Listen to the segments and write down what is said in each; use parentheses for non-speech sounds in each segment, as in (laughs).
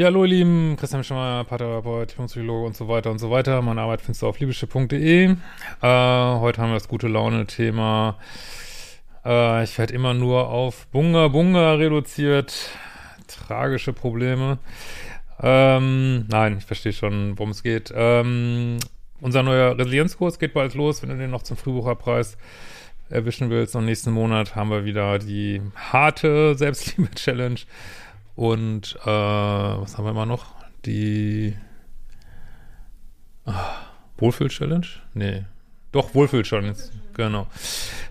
Ja, hallo ihr Lieben, Christian Schemmer, Paartherapeut, Psychologe und so weiter und so weiter. Meine Arbeit findest du auf liebeschiff.de. Äh, heute haben wir das gute Laune-Thema. Äh, ich werde immer nur auf Bunga Bunga reduziert. Tragische Probleme. Ähm, nein, ich verstehe schon, worum es geht. Ähm, unser neuer Resilienzkurs geht bald los, wenn du den noch zum Frühbucherpreis erwischen willst. Und nächsten Monat haben wir wieder die harte Selbstliebe-Challenge. Und äh, was haben wir immer noch? Die ah, Wohlfühl-Challenge? Nee. Doch, Wohlfühl-Challenge. Genau.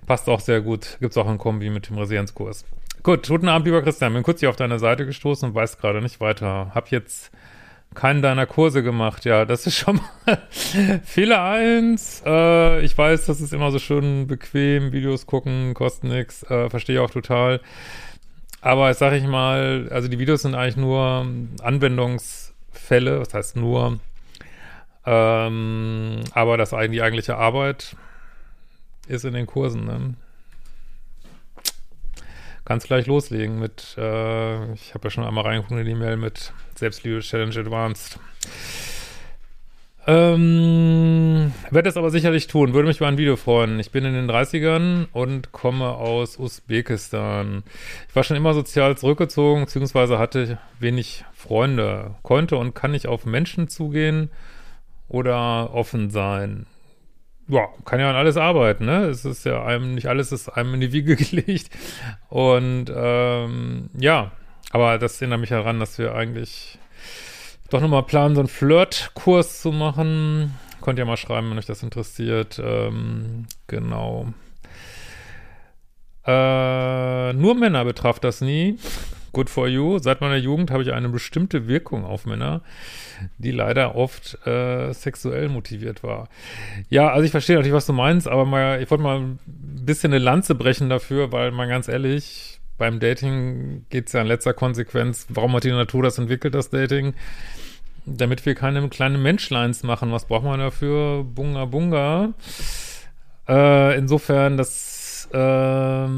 Passt auch sehr gut. Gibt es auch ein Kombi mit dem Resilienzkurs. Gut, guten Abend, lieber Christian. Bin kurz hier auf deine Seite gestoßen und weiß gerade nicht weiter. Hab jetzt keinen deiner Kurse gemacht. Ja, das ist schon mal (laughs) Fehler eins. Äh, ich weiß, das ist immer so schön bequem. Videos gucken, kostet nix. Äh, Verstehe auch total. Aber sag ich mal, also die Videos sind eigentlich nur Anwendungsfälle, das heißt nur, ähm, aber das die eigentliche Arbeit ist in den Kursen. Ne? Kannst gleich loslegen mit, äh, ich habe ja schon einmal reingeguckt in die E-Mail mit Selbstliebe Challenge Advanced. Ähm, werde es aber sicherlich tun. Würde mich über ein Video freuen. Ich bin in den 30ern und komme aus Usbekistan. Ich war schon immer sozial zurückgezogen, beziehungsweise hatte wenig Freunde. Konnte und kann nicht auf Menschen zugehen oder offen sein. Ja, kann ja an alles arbeiten, ne? Es ist ja einem, nicht alles ist einem in die Wiege (laughs) gelegt. Und ähm, ja, aber das erinnert mich heran, dass wir eigentlich doch nochmal planen, so einen Flirt-Kurs zu machen. Könnt ihr mal schreiben, wenn euch das interessiert. Ähm, genau. Äh, nur Männer betraf das nie. Good for you. Seit meiner Jugend habe ich eine bestimmte Wirkung auf Männer, die leider oft äh, sexuell motiviert war. Ja, also ich verstehe natürlich, was du meinst, aber mal, ich wollte mal ein bisschen eine Lanze brechen dafür, weil mal ganz ehrlich, beim Dating geht es ja in letzter Konsequenz, warum hat die Natur das entwickelt, das Dating? damit wir keine kleinen Menschleins machen. Was braucht man dafür? Bunga Bunga. Äh, insofern, das ähm,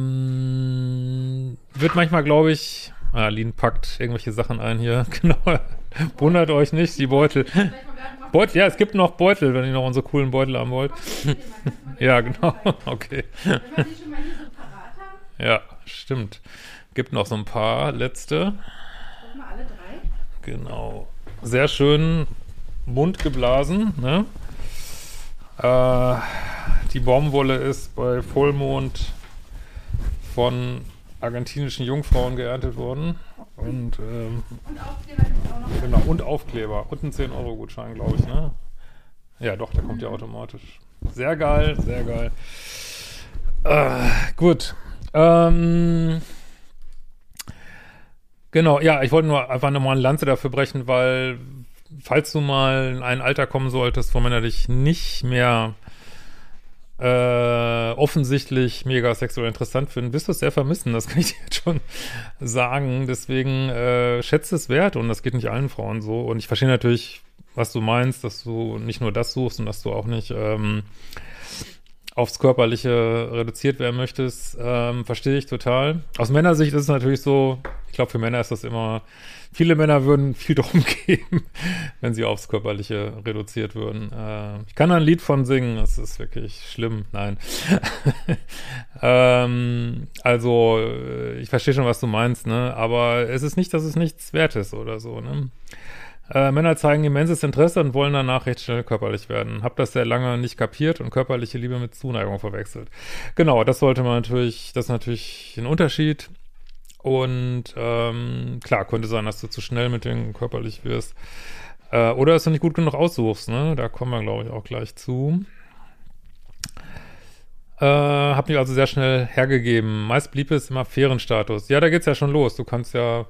wird manchmal, glaube ich, ah, Lin packt irgendwelche Sachen ein hier. (laughs) Genau. Wundert euch nicht, die Beutel. Beutel, ja, es gibt noch Beutel, wenn ihr noch unsere coolen Beutel haben wollt. (laughs) ja, genau. (laughs) Okay. Ja, stimmt. Gibt noch so ein paar letzte. Genau sehr schön bunt geblasen. Ne? Äh, die Baumwolle ist bei Vollmond von argentinischen Jungfrauen geerntet worden. Und, ähm, und Aufkleber auch noch. Genau, und Aufkleber. Und ein 10-Euro-Gutschein, glaube ich, ne? Ja, doch, der kommt ja automatisch. Sehr geil, sehr geil. Äh, gut. Ähm, Genau, ja, ich wollte nur einfach nochmal eine Lanze dafür brechen, weil falls du mal in ein Alter kommen solltest, wo Männer dich nicht mehr äh, offensichtlich mega sexuell interessant finden, wirst du es sehr vermissen, das kann ich (laughs) dir jetzt schon sagen. Deswegen äh, schätze es wert und das geht nicht allen Frauen so. Und ich verstehe natürlich, was du meinst, dass du nicht nur das suchst und dass du auch nicht ähm, aufs Körperliche reduziert werden möchtest, ähm, verstehe ich total. Aus Männersicht ist es natürlich so, ich glaube, für Männer ist das immer, viele Männer würden viel (laughs) drum geben, wenn sie aufs Körperliche reduziert würden. Äh, ich kann da ein Lied von singen, das ist wirklich schlimm, nein. (laughs) ähm, also, äh, ich verstehe schon, was du meinst, ne, aber es ist nicht, dass es nichts wert ist oder so, ne. Äh, Männer zeigen immenses Interesse und wollen danach recht schnell körperlich werden. Hab das sehr lange nicht kapiert und körperliche Liebe mit Zuneigung verwechselt. Genau, das sollte man natürlich, das ist natürlich ein Unterschied. Und ähm, klar, könnte sein, dass du zu schnell mit denen körperlich wirst. Äh, oder dass du nicht gut genug aussuchst, ne? Da kommen wir, glaube ich, auch gleich zu. Äh, hab mich also sehr schnell hergegeben. Meist blieb es im Affärenstatus. Ja, da geht's ja schon los. Du kannst ja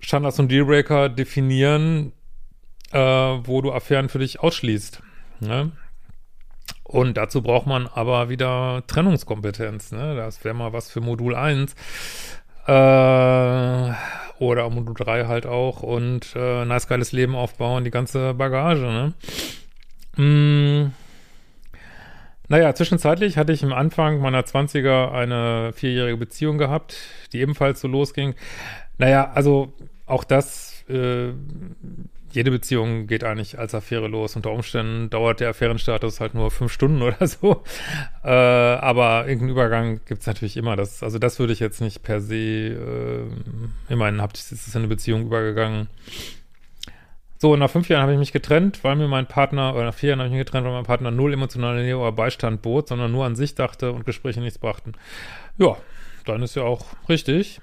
Standards und Dealbreaker definieren, äh, wo du Affären für dich ausschließt. Ne? Und dazu braucht man aber wieder Trennungskompetenz. Ne? Das wäre mal was für Modul 1. Äh, oder Modul 3 halt auch. Und äh, nice geiles Leben aufbauen, die ganze Bagage. Ne? Mm. Naja, zwischenzeitlich hatte ich am Anfang meiner 20er eine vierjährige Beziehung gehabt, die ebenfalls so losging. Naja, also auch das äh, jede Beziehung geht eigentlich als Affäre los. Unter Umständen dauert der Affärenstatus halt nur fünf Stunden oder so. (laughs) Äh, aber irgendeinen Übergang gibt es natürlich immer. Das, also das würde ich jetzt nicht per se, äh, immerhin habt, ist es in eine Beziehung übergegangen. So, nach fünf Jahren habe ich mich getrennt, weil mir mein Partner, oder nach vier Jahren habe ich mich getrennt, weil mein Partner null emotionale Nähe oder Beistand bot, sondern nur an sich dachte und Gespräche nichts brachten. Ja, dann ist ja auch richtig.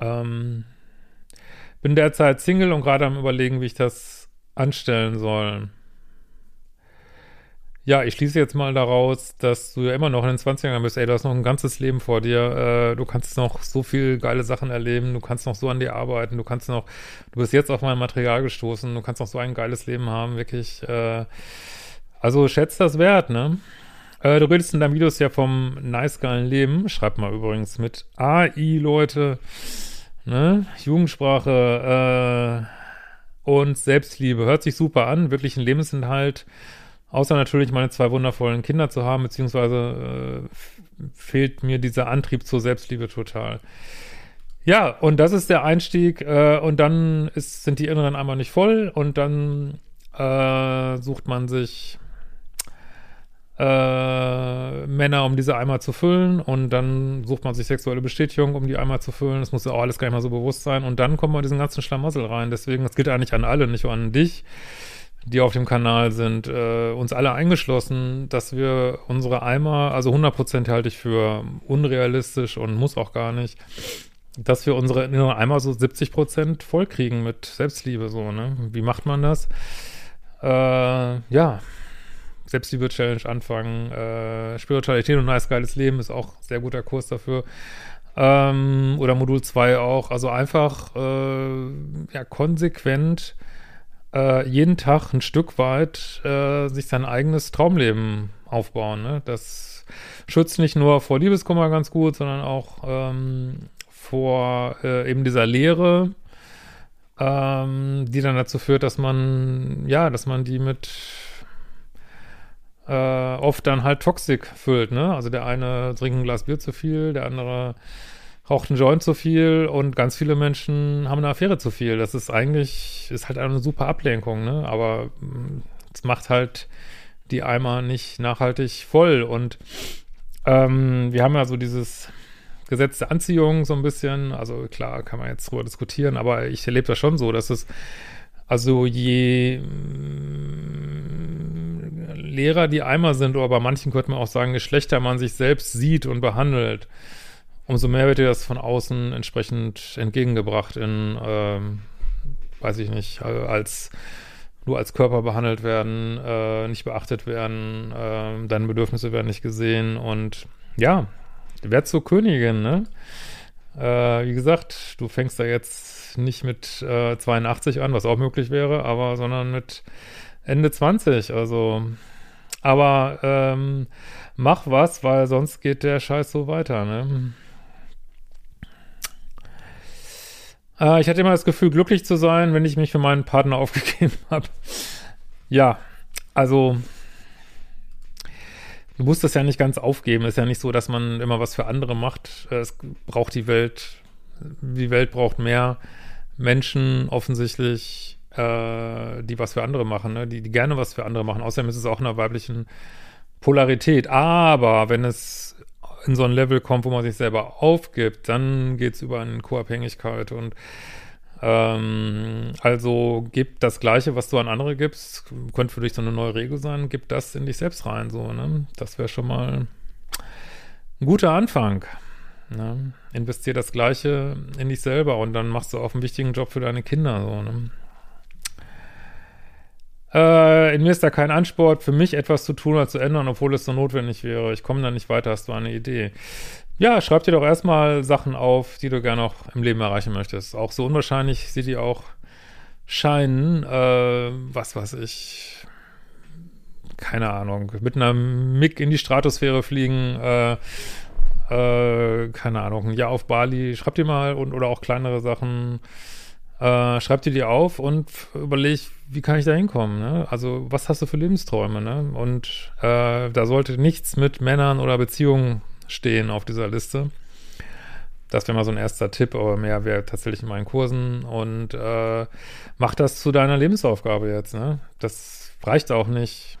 Ähm, bin derzeit Single und gerade am überlegen, wie ich das anstellen soll. Ja, ich schließe jetzt mal daraus, dass du ja immer noch in den 20ern bist. Ey, du hast noch ein ganzes Leben vor dir. Äh, du kannst noch so viel geile Sachen erleben. Du kannst noch so an dir arbeiten. Du kannst noch, du bist jetzt auf mein Material gestoßen. Du kannst noch so ein geiles Leben haben, wirklich. Äh, also schätzt das wert, ne? Äh, du redest in deinem Videos ja vom nice geilen Leben. Schreib mal übrigens mit AI, Leute ne? Jugendsprache äh, und Selbstliebe. Hört sich super an, wirklich ein Lebensinhalt. Außer natürlich meine zwei wundervollen Kinder zu haben, beziehungsweise äh, fehlt mir dieser Antrieb zur Selbstliebe total. Ja, und das ist der Einstieg äh, und dann ist, sind die Inneren einmal nicht voll und dann äh, sucht man sich äh, Männer, um diese Eimer zu füllen und dann sucht man sich sexuelle Bestätigung, um die Eimer zu füllen. Das muss ja auch alles gar nicht mal so bewusst sein und dann kommt man diesen ganzen Schlamassel rein. Deswegen, das gilt eigentlich an alle, nicht nur an dich, die auf dem Kanal sind, äh, uns alle eingeschlossen, dass wir unsere Eimer, also 100% halte ich für unrealistisch und muss auch gar nicht, dass wir unsere Eimer so 70% voll kriegen mit Selbstliebe, so, ne? Wie macht man das? Äh, ja, Selbstliebe-Challenge anfangen. Äh, Spiritualität und nice geiles Leben ist auch sehr guter Kurs dafür. Ähm, oder Modul 2 auch. Also einfach äh, ja, konsequent äh, jeden Tag ein Stück weit äh, sich sein eigenes Traumleben aufbauen. Ne? Das schützt nicht nur vor Liebeskummer ganz gut, sondern auch ähm, vor äh, eben dieser Leere, ähm, die dann dazu führt, dass man, ja, dass man die mit äh, oft dann halt Toxik füllt, ne? Also der eine trinkt ein Glas Bier zu viel, der andere raucht einen Joint zu viel und ganz viele Menschen haben eine Affäre zu viel. Das ist eigentlich, ist halt eine super Ablenkung, ne? Aber mm, es macht halt die Eimer nicht nachhaltig voll. Und ähm, wir haben ja so dieses Gesetz der Anziehung so ein bisschen. Also klar, kann man jetzt drüber diskutieren, aber ich erlebe das schon so, dass es also je Lehrer, die Eimer sind, oder bei manchen könnte man auch sagen, je schlechter man sich selbst sieht und behandelt, umso mehr wird dir das von außen entsprechend entgegengebracht in, ähm, weiß ich nicht, als nur als Körper behandelt werden, äh, nicht beachtet werden, äh, deine Bedürfnisse werden nicht gesehen und ja, werd zur Königin, ne? Äh, wie gesagt, du fängst da jetzt nicht mit äh, 82 an, was auch möglich wäre, aber sondern mit Ende 20, also aber ähm, mach was, weil sonst geht der Scheiß so weiter, ne? Äh, ich hatte immer das Gefühl, glücklich zu sein, wenn ich mich für meinen Partner (laughs) aufgegeben habe. Ja, also du musst das ja nicht ganz aufgeben. Es ist ja nicht so, dass man immer was für andere macht. Es braucht die Welt, die Welt braucht mehr Menschen offensichtlich, äh, die was für andere machen, ne? die, die gerne was für andere machen. Außerdem ist es auch in einer weiblichen Polarität. Aber wenn es in so ein Level kommt, wo man sich selber aufgibt, dann geht es über eine Co-Abhängigkeit und ähm, also gib das Gleiche, was du an andere gibst, könnte für dich so eine neue Regel sein, gib das in dich selbst rein, so, ne? Das wäre schon mal ein guter Anfang. Ne? Investier das Gleiche in dich selber und dann machst du auch einen wichtigen Job für deine Kinder, so, ne? Äh, in mir ist da kein Ansport für mich etwas zu tun oder zu ändern, obwohl es so notwendig wäre. Ich komme da nicht weiter, hast du eine Idee? Ja, schreib dir doch erstmal Sachen auf, die du gerne noch im Leben erreichen möchtest. Auch so unwahrscheinlich sie die auch scheinen, äh, was weiß ich, keine Ahnung, mit einer MIG in die Stratosphäre fliegen, äh, äh, keine Ahnung, ein Jahr auf Bali, schreib dir mal und oder auch kleinere Sachen, äh, schreib dir die auf und überleg, wie kann ich da hinkommen, ne? Also, was hast du für Lebensträume, ne? Und äh, da sollte nichts mit Männern oder Beziehungen stehen auf dieser Liste. Das wäre mal so ein erster Tipp, aber mehr wäre tatsächlich in meinen Kursen und äh, mach das zu deiner Lebensaufgabe jetzt. Ne? Das reicht auch nicht.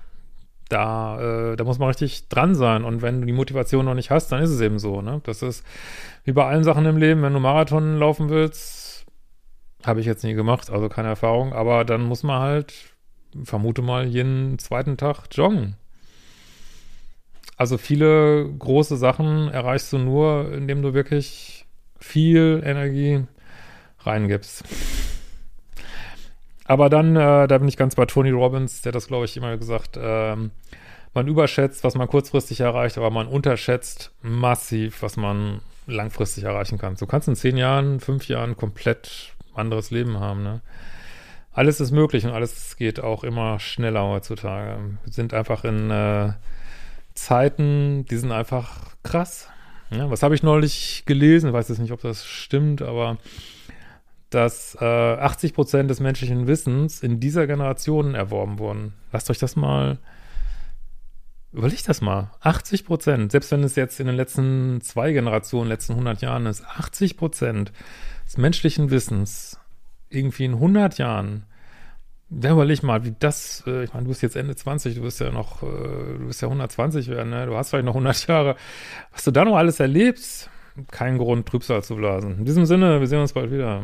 Da, äh, da muss man richtig dran sein. Und wenn du die Motivation noch nicht hast, dann ist es eben so. Ne? Das ist wie bei allen Sachen im Leben, wenn du Marathon laufen willst, habe ich jetzt nie gemacht, also keine Erfahrung, aber dann muss man halt, vermute mal, jeden zweiten Tag joggen. Also viele große Sachen erreichst du nur, indem du wirklich viel Energie reingibst. Aber dann, äh, da bin ich ganz bei Tony Robbins, der hat das, glaube ich, immer gesagt, ähm, man überschätzt, was man kurzfristig erreicht, aber man unterschätzt massiv, was man langfristig erreichen kann. Du kannst in zehn Jahren, fünf Jahren komplett anderes Leben haben, ne? Alles ist möglich und alles geht auch immer schneller heutzutage. Wir sind einfach in äh, Zeiten, die sind einfach krass. Ja, was habe ich neulich gelesen? Ich weiß jetzt nicht, ob das stimmt, aber dass äh, 80 Prozent des menschlichen Wissens in dieser Generation erworben wurden. Lasst euch das mal, überlegt das mal. 80 Prozent, selbst wenn es jetzt in den letzten zwei Generationen, letzten 100 Jahren ist, 80 Prozent des menschlichen Wissens irgendwie in 100 Jahren ja, überleg mal, wie das, äh, ich meine, du bist jetzt Ende 20, du bist ja noch, äh, du bist ja 120 werden, ne? du hast vielleicht noch 100 Jahre. Was du da noch alles erlebst, kein Grund, Trübsal zu blasen. In diesem Sinne, wir sehen uns bald wieder.